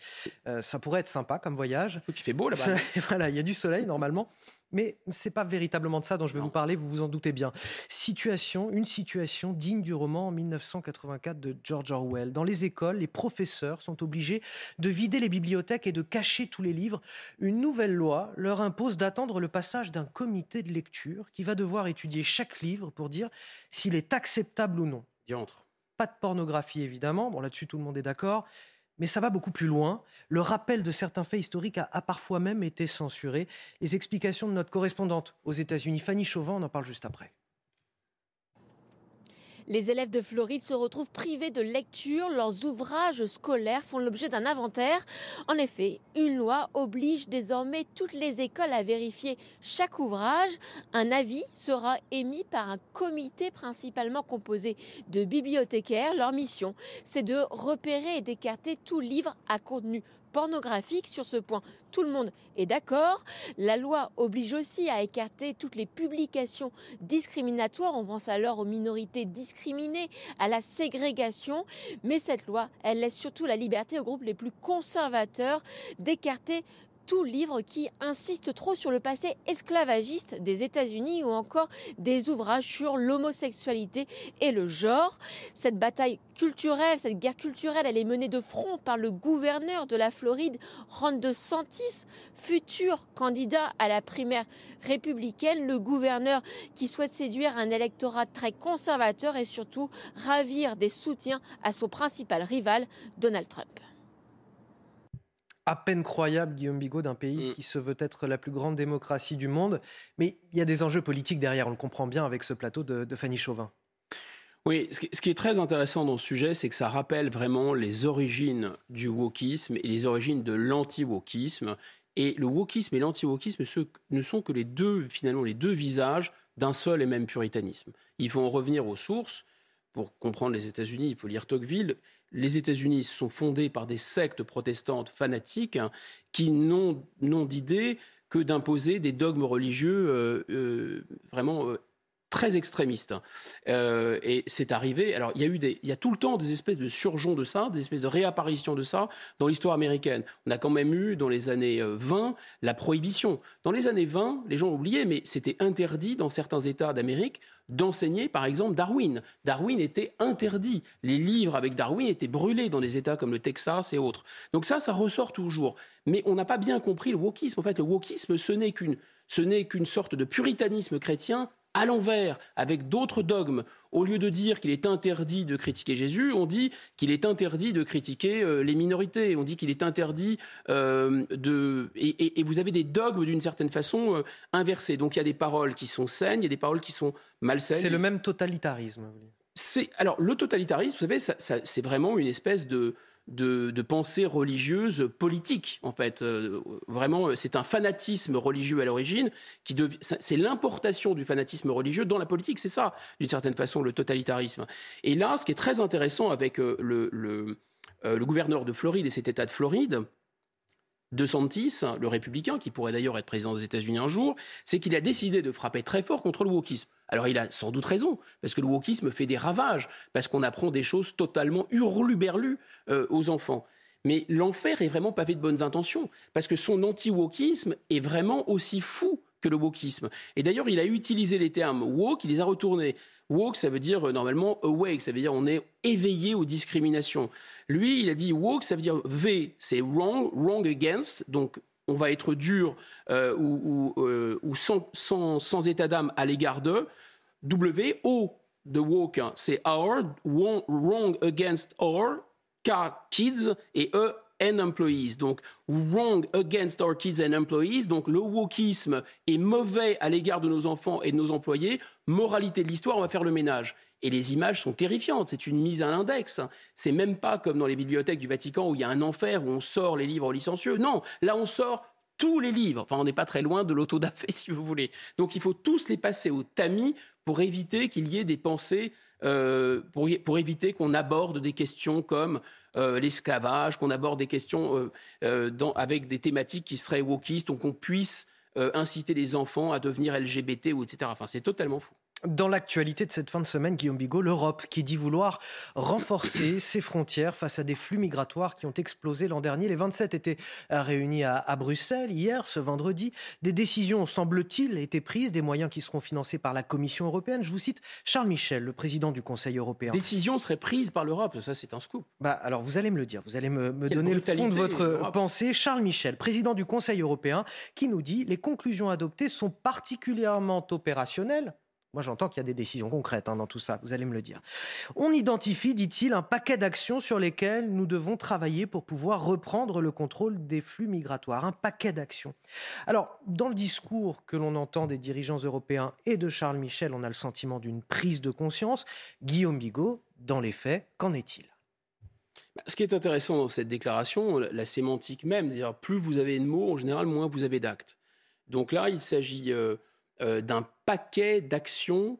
Speaker 3: Euh, ça pourrait être sympa comme voyage.
Speaker 4: Il fait beau là-bas. (laughs)
Speaker 3: Voilà, il y a du soleil normalement. Mais c'est pas véritablement de ça dont je vais vous parler, vous vous en doutez bien. Situation, une situation digne du roman en 1984 de George Orwell. Dans les écoles, les professeurs sont obligés de vider les bibliothèques et de cacher tous les livres. Une nouvelle loi leur impose d'attendre le passage d'un comité de lecture qui va devoir étudier chaque livre pour dire s'il est acceptable ou non.
Speaker 4: Diantre.
Speaker 3: Pas de pornographie, évidemment. Bon, là-dessus, tout le monde est d'accord. Mais ça va beaucoup plus loin. Le rappel de certains faits historiques a, parfois même été censuré. Les explications de notre correspondante aux États-Unis, Fanny Chauvin, on en parle juste après.
Speaker 20: Les élèves de Floride se retrouvent privés de lecture. Leurs ouvrages scolaires font l'objet d'un inventaire. En effet, une loi oblige désormais toutes les écoles à vérifier chaque ouvrage. Un avis sera émis par un comité principalement composé de bibliothécaires. Leur mission, c'est de repérer et d'écarter tout livre à contenu pornographique. Sur ce point, tout le monde est d'accord. La loi oblige aussi à écarter toutes les publications discriminatoires. On pense alors aux minorités discriminées, à la ségrégation. Mais cette loi, elle laisse surtout la liberté aux groupes les plus conservateurs d'écarter tout livre qui insiste trop sur le passé esclavagiste des États-Unis ou encore des ouvrages sur l'homosexualité et le genre. Cette bataille culturelle, cette guerre culturelle, elle est menée de front par le gouverneur de la Floride, Ron DeSantis, futur candidat à la primaire républicaine, le gouverneur qui souhaite séduire un électorat très conservateur et surtout ravir des soutiens à son principal rival, Donald Trump
Speaker 3: à peine croyable, Guillaume Bigot, d'un pays mm. qui se veut être la plus grande démocratie du monde. Mais il y a des enjeux politiques derrière, on le comprend bien avec ce plateau de, Fanny Chauvin.
Speaker 4: Oui, ce qui est très intéressant dans ce sujet, c'est que ça rappelle vraiment les origines du wokisme et les origines de l'anti-wokisme. Et le wokisme et l'anti-wokisme ne sont que les deux, finalement, les deux visages d'un seul et même puritanisme. Il faut en revenir aux sources. Pour comprendre les États-Unis, il faut lire Tocqueville les États-Unis sont fondés par des sectes protestantes fanatiques qui n'ont d'idée que d'imposer des dogmes religieux euh, euh, vraiment euh, très extrémistes. et c'est arrivé. Alors, il y a eu des, il y a tout le temps des espèces de surgeons de ça, des espèces de réapparitions de ça dans l'histoire américaine. On a quand même eu dans les années 20 la prohibition. Dans les années 20, les gens oublié, mais c'était interdit dans certains États d'Amérique d'enseigner, par exemple, Darwin. Darwin était interdit. Les livres avec Darwin étaient brûlés dans des États comme le Texas et autres. Donc ça, ça ressort toujours. Mais on n'a pas bien compris le wokisme. En fait, le wokisme, ce n'est qu'une, ce n'est qu'une sorte de puritanisme chrétien à l'envers, avec d'autres dogmes. Au lieu de dire qu'il est interdit de critiquer Jésus, on dit qu'il est interdit de critiquer euh, les minorités. On dit qu'il est interdit euh, de... Et, vous avez des dogmes d'une certaine façon euh, inversés. Donc il y a des paroles qui sont saines, il y a des paroles qui sont malsaines.
Speaker 3: C'est le même totalitarisme.
Speaker 4: C'est alors le totalitarisme, vous savez, c'est vraiment une espèce de de, pensée religieuse politique, en fait. Euh, vraiment, c'est un fanatisme religieux à l'origine, qui c'est l'importation du fanatisme religieux dans la politique, c'est ça, d'une certaine façon, le totalitarisme. Et là, ce qui est très intéressant avec euh, le, euh, le gouverneur de Floride et cet État de Floride, de Santis, le républicain, qui pourrait d'ailleurs être président des États-Unis un jour, c'est qu'il a décidé de frapper très fort contre le wokisme. Alors il a sans doute raison, parce que le wokisme fait des ravages, parce qu'on apprend des choses totalement hurluberlues euh, aux enfants. Mais l'enfer est vraiment pavé de bonnes intentions, parce que son anti-wokisme est vraiment aussi fou que le wokisme. Et d'ailleurs, il a utilisé les termes woke, il les a retournés. Woke, ça veut dire euh, normalement awake, ça veut dire on est éveillé aux discriminations. Lui, il a dit woke, ça veut dire V, c'est wrong, wrong against, donc on va être dur euh, ou, euh, sans, état d'âme à l'égard de. W, O de woke, hein, c'est our, wrong against our, K, kids, et E, and employees. Donc, wrong against our kids and employees. Donc, le wokisme est mauvais à l'égard de nos enfants et de nos employés. Moralité de l'histoire, on va faire le ménage. Et les images sont terrifiantes. C'est une mise à l'index. C'est même pas comme dans les bibliothèques du Vatican où il y a un enfer où on sort les livres licencieux. Non, là, on sort tous les livres. Enfin, on n'est pas très loin de l'autodafé, (laughs) si vous voulez. Donc, il faut tous les passer au tamis pour éviter qu'il y ait des pensées, euh, pour, éviter qu'on aborde des questions comme euh, l'esclavage, qu'on aborde des questions euh, avec des thématiques qui seraient wokistes, donc qu'on puisse inciter les enfants à devenir LGBT ou etc. Enfin, c'est totalement fou.
Speaker 3: Dans l'actualité de cette fin de semaine, Guillaume Bigot, l'Europe qui dit vouloir renforcer (coughs) ses frontières face à des flux migratoires qui ont explosé l'an dernier. Les 27 étaient réunis à, Bruxelles hier, ce vendredi. Des décisions, semble-t-il, été prises, des moyens qui seront financés par la Commission européenne. Je vous cite Charles Michel, le président du Conseil européen.
Speaker 4: Décisions seraient prises par l'Europe, ça c'est un scoop.
Speaker 3: Bah, alors vous allez me le dire, vous allez me, me donner le fond de votre pensée. Charles Michel, président du Conseil européen, qui nous dit les conclusions adoptées sont particulièrement opérationnelles moi, j'entends qu'il y a des décisions concrètes hein, dans tout ça, vous allez me le dire. On identifie, dit-il, un paquet d'actions sur lesquelles nous devons travailler pour pouvoir reprendre le contrôle des flux migratoires. Un paquet d'actions. Alors, dans le discours que l'on entend des dirigeants européens et de Charles Michel, on a le sentiment d'une prise de conscience. Guillaume Bigot, dans les faits, qu'en est-il?
Speaker 4: Bah, ce qui est intéressant dans cette déclaration, la sémantique même, dire plus vous avez de mots, en général, moins vous avez d'actes. Donc là, il s'agit euh, euh, d'un paquet d'actions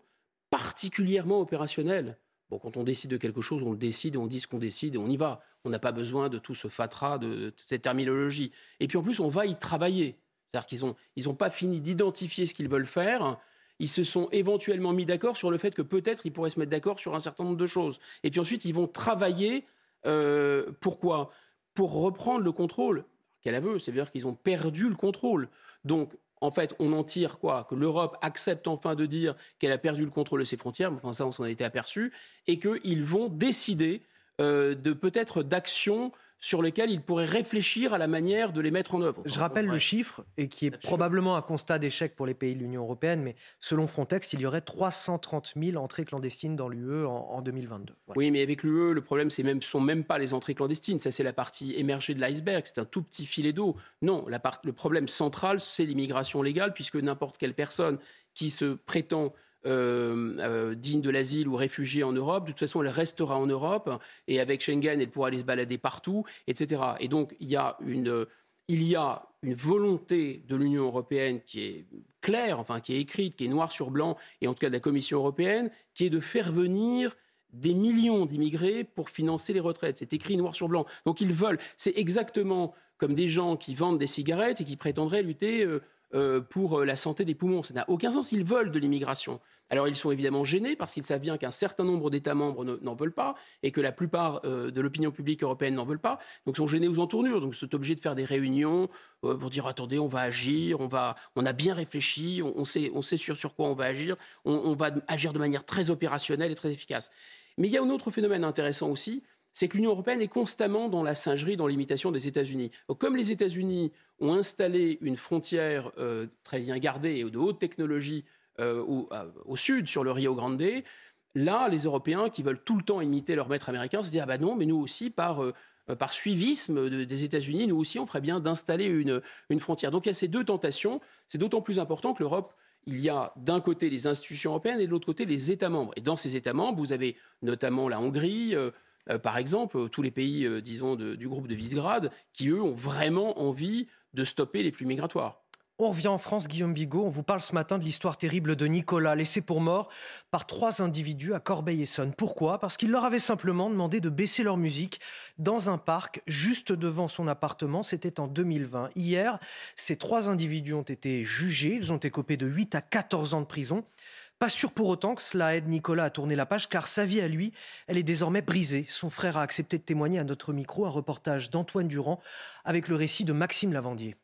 Speaker 4: particulièrement opérationnelles. Bon, quand on décide de quelque chose, on le décide, on dit ce qu'on décide et on y va. On n'a pas besoin de tout ce fatras, de, cette terminologie. Et puis en plus, on va y travailler. C'est-à-dire qu'ils n'ont ils pas fini d'identifier ce qu'ils veulent faire. Ils se sont éventuellement mis d'accord sur le fait que peut-être ils pourraient se mettre d'accord sur un certain nombre de choses. Et puis ensuite, ils vont travailler. Euh, pourquoi? Pour reprendre le contrôle. Quel aveu C'est-à-dire qu'ils ont perdu le contrôle. Donc, en fait, on en tire quoi? Que l'Europe accepte enfin de dire qu'elle a perdu le contrôle de ses frontières, enfin ça on s'en a été aperçu, et qu'ils vont décider euh, de peut-être d'actions sur lesquels ils pourraient réfléchir à la manière de les mettre en œuvre.
Speaker 3: Je rappelle le chiffre, et qui est probablement un constat d'échec pour les pays de l'Union européenne, mais selon Frontex, il y aurait 330 000 entrées clandestines dans l'UE en, 2022.
Speaker 4: Oui, mais avec l'UE, le problème, ce ne sont même pas les entrées clandestines. Ça, c'est la partie émergée de l'iceberg. C'est un tout petit filet d'eau. Non, la le problème central, c'est l'immigration légale, puisque n'importe quelle personne qui se prétend euh, euh, digne de l'asile ou réfugiée en Europe. De toute façon, elle restera en Europe et avec Schengen, elle pourra aller se balader partout, etc. Et donc, il y a une, il y a une volonté de l'Union européenne qui est claire, enfin qui est écrite, qui est noir sur blanc, et en tout cas de la Commission européenne, qui est de faire venir des millions d'immigrés pour financer les retraites. C'est écrit noir sur blanc. Donc ils veulent. C'est exactement comme des gens qui vendent des cigarettes et qui prétendraient lutter. Euh, euh, pour euh, la santé des poumons. Ça n'a aucun sens. Ils veulent de l'immigration. Alors ils sont évidemment gênés parce qu'ils savent bien qu'un certain nombre d'États membres n'en veulent pas et que la plupart euh, de l'opinion publique européenne n'en veulent pas. Donc ils sont gênés aux entournures. Donc ils sont obligés de faire des réunions pour dire attendez, on va agir, on, va, on a bien réfléchi, on, sait, on sait sur, sur quoi on va agir, on, on va agir de manière très opérationnelle et très efficace. Mais il y a un autre phénomène intéressant aussi, c'est que l'Union européenne est constamment dans la singerie, dans l'imitation des États-Unis. Comme les États-Unis ont installé une frontière euh, très bien gardée et de haute technologie euh, au, sud, sur le Rio Grande, là, les Européens qui veulent tout le temps imiter leur maître américain se disent Ah ben non, mais nous aussi, par. Euh, par suivisme des États-Unis, nous aussi, on ferait bien d'installer une, une frontière. Donc il y a ces deux tentations. C'est d'autant plus important que l'Europe il y a d'un côté les institutions européennes et de l'autre côté les États membres. Et dans ces États membres, vous avez notamment la Hongrie, euh, par exemple, tous les pays, euh, disons, du groupe de Visegrad, qui, eux, ont vraiment envie de stopper les flux migratoires.
Speaker 3: On revient en France, Guillaume Bigot. On vous parle ce matin de l'histoire terrible de Nicolas, laissé pour mort par trois individus à Corbeil-Essonne. Pourquoi? Parce qu'il leur avait simplement demandé de baisser leur musique dans un parc juste devant son appartement. C'était en 2020. Hier, ces trois individus ont été jugés. Ils ont écopé de 8 à 14 ans de prison. Pas sûr pour autant que cela aide Nicolas à tourner la page, car sa vie à lui, elle est désormais brisée. Son frère a accepté de témoigner à notre micro un reportage d'Antoine Durand avec le récit de Maxime Lavandier.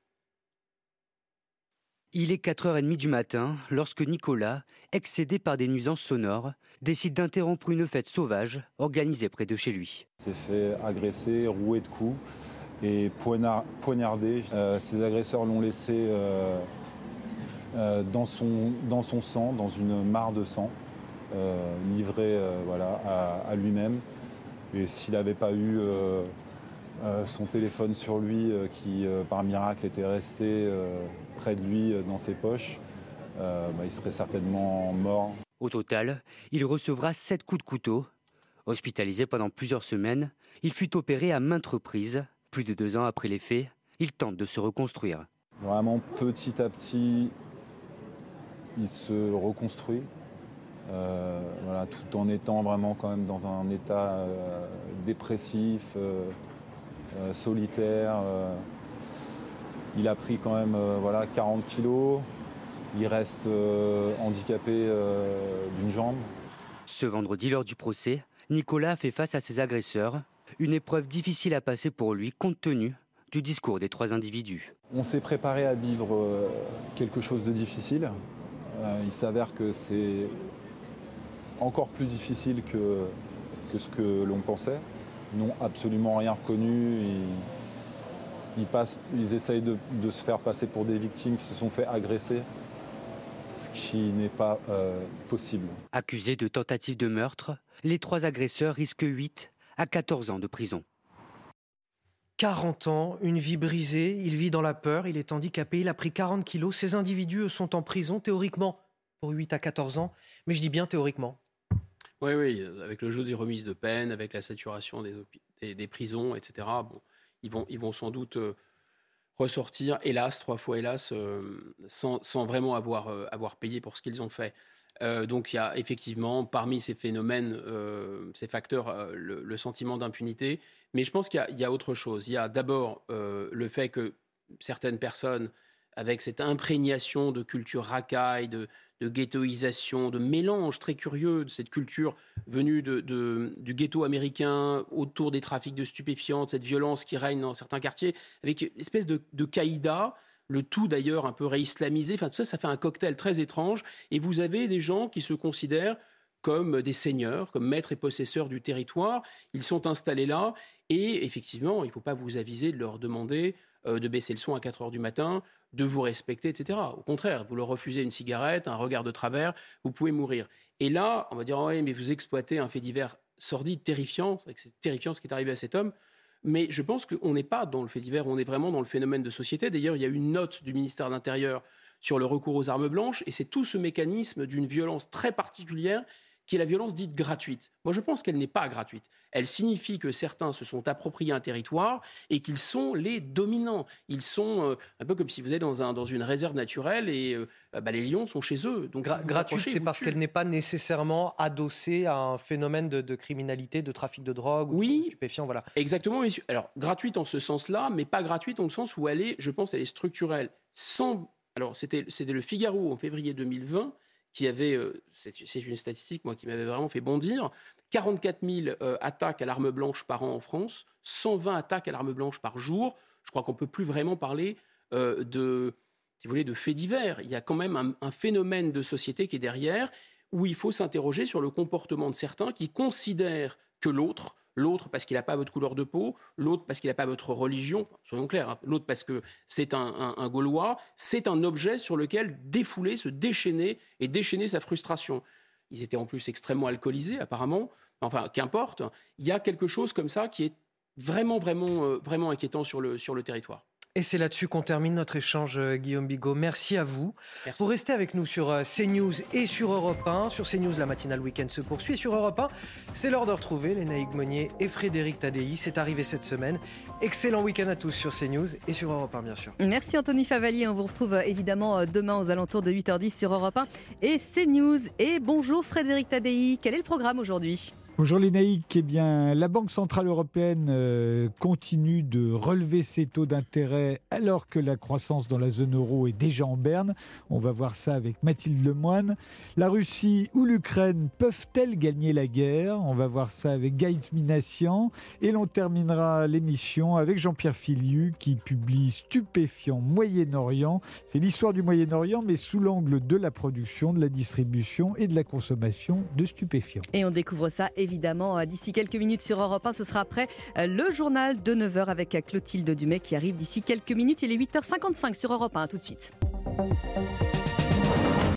Speaker 21: Il est 4h30 du matin lorsque Nicolas, excédé par des nuisances sonores, décide d'interrompre une fête sauvage organisée près de chez lui.
Speaker 22: Il s'est fait agresser, roué de coups et poignardé. Euh, ces agresseurs l'ont laissé euh, dans, son, dans son sang, dans une mare de sang, livré voilà, à, lui-même. Et s'il n'avait pas eu son téléphone sur lui, qui par miracle était resté près de lui dans ses poches, bah, il serait certainement mort.
Speaker 21: Au total, il recevra sept coups de couteau. Hospitalisé pendant plusieurs semaines, il fut opéré à maintes reprises. Plus de deux ans après les faits, il tente de se reconstruire.
Speaker 22: Vraiment petit à petit, il se reconstruit. Euh, voilà, tout en étant vraiment quand même dans un état euh, dépressif, euh, solitaire. il a pris quand même voilà, 40 kilos. Il reste handicapé d'une jambe.
Speaker 21: Ce vendredi, lors du procès, Nicolas a fait face à ses agresseurs. Une épreuve difficile à passer pour lui compte tenu du discours des trois individus.
Speaker 22: On s'est préparé à vivre quelque chose de difficile. Euh, il s'avère que c'est encore plus difficile que, ce que l'on pensait. Ils n'ont absolument rien reconnu. Ils, essayent de, se faire passer pour des victimes qui se sont fait agresser, ce qui n'est pas euh, possible.
Speaker 21: Accusés de tentative de meurtre, les trois agresseurs risquent 8 à 14 ans de prison.
Speaker 3: 40 ans, une vie brisée, il vit dans la peur, il est handicapé, il a pris 40 kilos. Ces individus sont en prison théoriquement pour 8 à 14 ans, mais je dis bien théoriquement.
Speaker 4: Oui, oui, avec le jeu des remises de peine, avec la saturation des, prisons, etc. Bon, ils, vont, ils vont sans doute euh, ressortir, hélas, trois fois hélas, euh, sans, sans, vraiment avoir, euh, avoir payé pour ce qu'ils ont fait. donc il y a effectivement parmi ces phénomènes, ces facteurs, le, sentiment d'impunité. Mais je pense qu'il y, a autre chose. Il y a d'abord le fait que certaines personnes, avec cette imprégnation de culture racaille, de, de ghettoisation, de mélange très curieux de cette culture venue de, du ghetto américain autour des trafics de stupéfiants, cette violence qui règne dans certains quartiers, avec une espèce de, de caïda, le tout d'ailleurs un peu réislamisé. Enfin, tout ça, ça fait un cocktail très étrange. Et vous avez des gens qui se considèrent comme des seigneurs, comme maîtres et possesseurs du territoire. Ils sont installés là. Et effectivement, il ne faut pas vous aviser de leur demander euh, de baisser le son à 4 heures du matin, de vous respecter, etc. Au contraire, vous leur refusez une cigarette, un regard de travers, vous pouvez mourir. Et là, on va dire, oui, mais vous exploitez un fait divers sordide, terrifiant. C'est terrifiant ce qui est arrivé à cet homme. Mais je pense qu'on n'est pas dans le fait divers, on est vraiment dans le phénomène de société. D'ailleurs, il y a une note du ministère de l'Intérieur sur le recours aux armes blanches, et c'est tout ce mécanisme d'une violence très particulière qui est la violence dite gratuite. Moi, je pense qu'elle n'est pas gratuite. Elle signifie que certains se sont appropriés un territoire et qu'ils sont les dominants. Ils sont euh, un peu comme si vous êtes dans, un, dans une réserve naturelle et euh, bah, les lions sont chez eux.
Speaker 3: Donc, gratuite, c'est parce qu'elle n'est pas nécessairement adossée à un phénomène de, criminalité, de trafic de drogue
Speaker 4: oui,
Speaker 3: ou de stupéfiants. Voilà.
Speaker 4: Exactement. Alors, gratuite en ce sens-là, mais pas gratuite dans le sens où elle est, je pense, elle est structurelle. Sans... Alors, c'était le Figaro en février 2020 qui avait, euh, c'est une statistique moi qui m'avait vraiment fait bondir, 44 000 euh, attaques à l'arme blanche par an en France, 120 attaques à l'arme blanche par jour. Je crois qu'on peut plus vraiment parler euh, de, si vous voulez, de faits divers. Il y a quand même un, un phénomène de société qui est derrière où il faut s'interroger sur le comportement de certains qui considèrent que l'autre l'autre parce qu'il n'a pas votre couleur de peau, l'autre parce qu'il n'a pas votre religion, soyons clairs, hein. l'autre parce que c'est un, Gaulois, c'est un objet sur lequel défouler, se déchaîner et déchaîner sa frustration. Ils étaient en plus extrêmement alcoolisés apparemment, enfin qu'importe, il y a quelque chose comme ça qui est vraiment, vraiment, euh, vraiment inquiétant sur le, sur le territoire.
Speaker 3: Et c'est là-dessus qu'on termine notre échange, euh, Guillaume Bigot. Merci à vous. Vous restez avec nous sur euh, CNews et sur Europe 1. Sur CNews, la matinale week-end se poursuit. Et sur Europe 1, c'est l'heure de retrouver Lénaïque Monnier et Frédéric Tadei. C'est arrivé cette semaine. Excellent week-end à tous sur CNews et sur Europe 1, bien sûr.
Speaker 2: Merci Anthony Favali. On vous retrouve euh, évidemment demain aux alentours de 8h10 sur Europe 1 et CNews. Et bonjour Frédéric Tadei. Quel est le programme aujourd'hui?
Speaker 23: Bonjour Lénaïque, eh bien, la Banque Centrale Européenne euh, continue de relever ses taux d'intérêt alors que la croissance dans la zone euro est déjà en berne. On va voir ça avec Mathilde Lemoine. La Russie ou l'Ukraine peuvent-elles gagner la guerre? On va voir ça avec Gaït Minassian. Et l'on terminera l'émission avec Jean-Pierre Filiu qui publie Stupéfiant Moyen-Orient. C'est l'histoire du Moyen-Orient mais sous l'angle de la production, de la distribution et de la consommation de stupéfiants.
Speaker 2: Et on découvre ça évidemment euh, d'ici quelques minutes sur Europe 1. Ce sera après euh, le journal de 9h avec euh, Clotilde Dumay qui arrive d'ici quelques minutes. Il est 8h55 sur Europe 1. tout de suite.